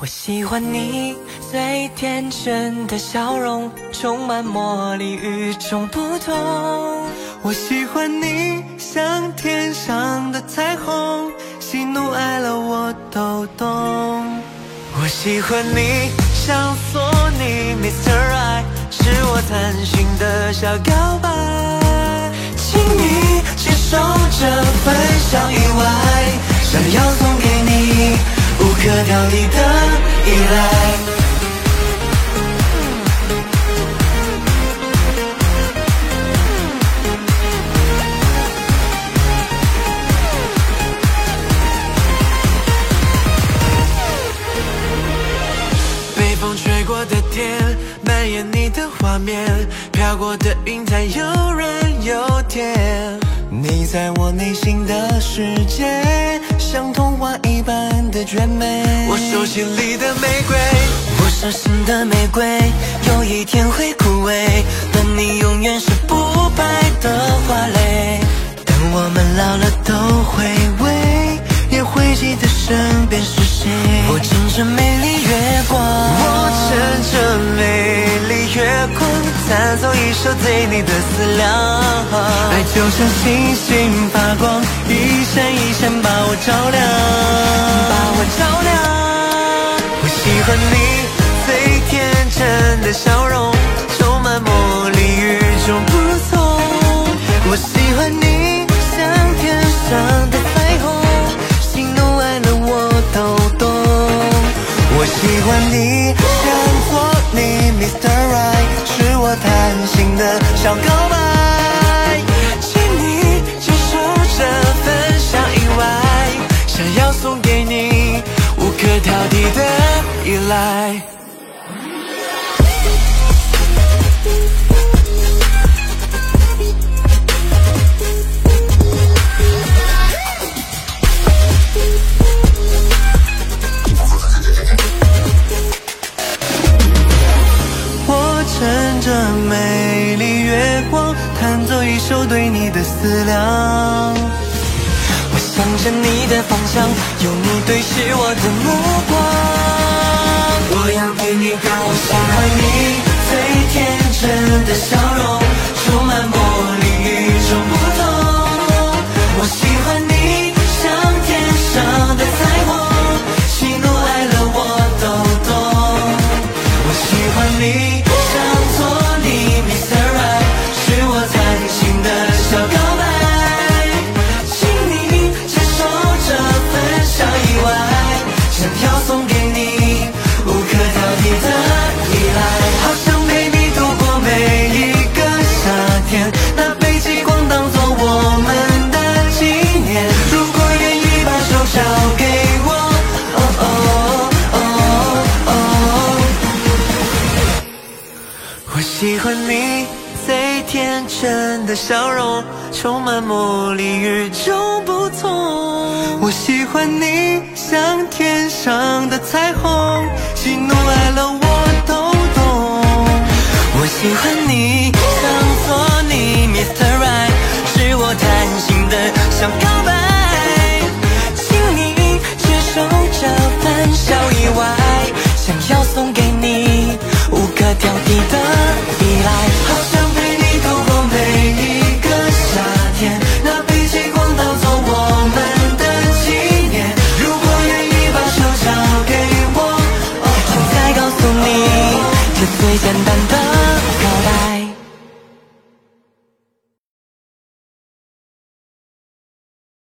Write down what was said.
我喜欢你最天真的笑容，充满魔力与众不同。我喜欢你像天上的彩虹，喜怒哀乐我都懂。我喜欢你像索尼 Mr. Right，是我贪心的小告白，请你。接受这份小意外，想要送给你。无可挑剔的依赖。被风吹过的天，蔓延你的画面，飘过的云彩又软又甜。你在我内心的世界，像童话一般的绝美。我手心里的玫瑰，我手心的玫瑰，有一天会枯萎，但你永远是不败的花蕾。等我们老了都回味，也会记得身边是谁。我乘着美丽月光，我乘着美，弹奏一首对你的思量。爱就像星星发光，一闪一闪把我照亮，把我照亮。我喜欢你最天真的笑想要送给你无可挑剔的依赖。我乘着美丽月光，弹奏一首对你的思量。向你的方向，有你对视我的目你无可挑剔的依赖。好想陪你度过每一个夏天，拿北极光当做我们的纪念。如果愿意把手交给我，哦哦哦哦，我喜欢你。最天真的笑容，充满魔力与众不同。我喜欢你像天上的彩虹，喜怒哀乐我都懂。我喜欢你像做你 Mr. Right，是我贪心的想告白，请你接受这份小意外，想要送给你无可挑剔的依赖。最简单的表达。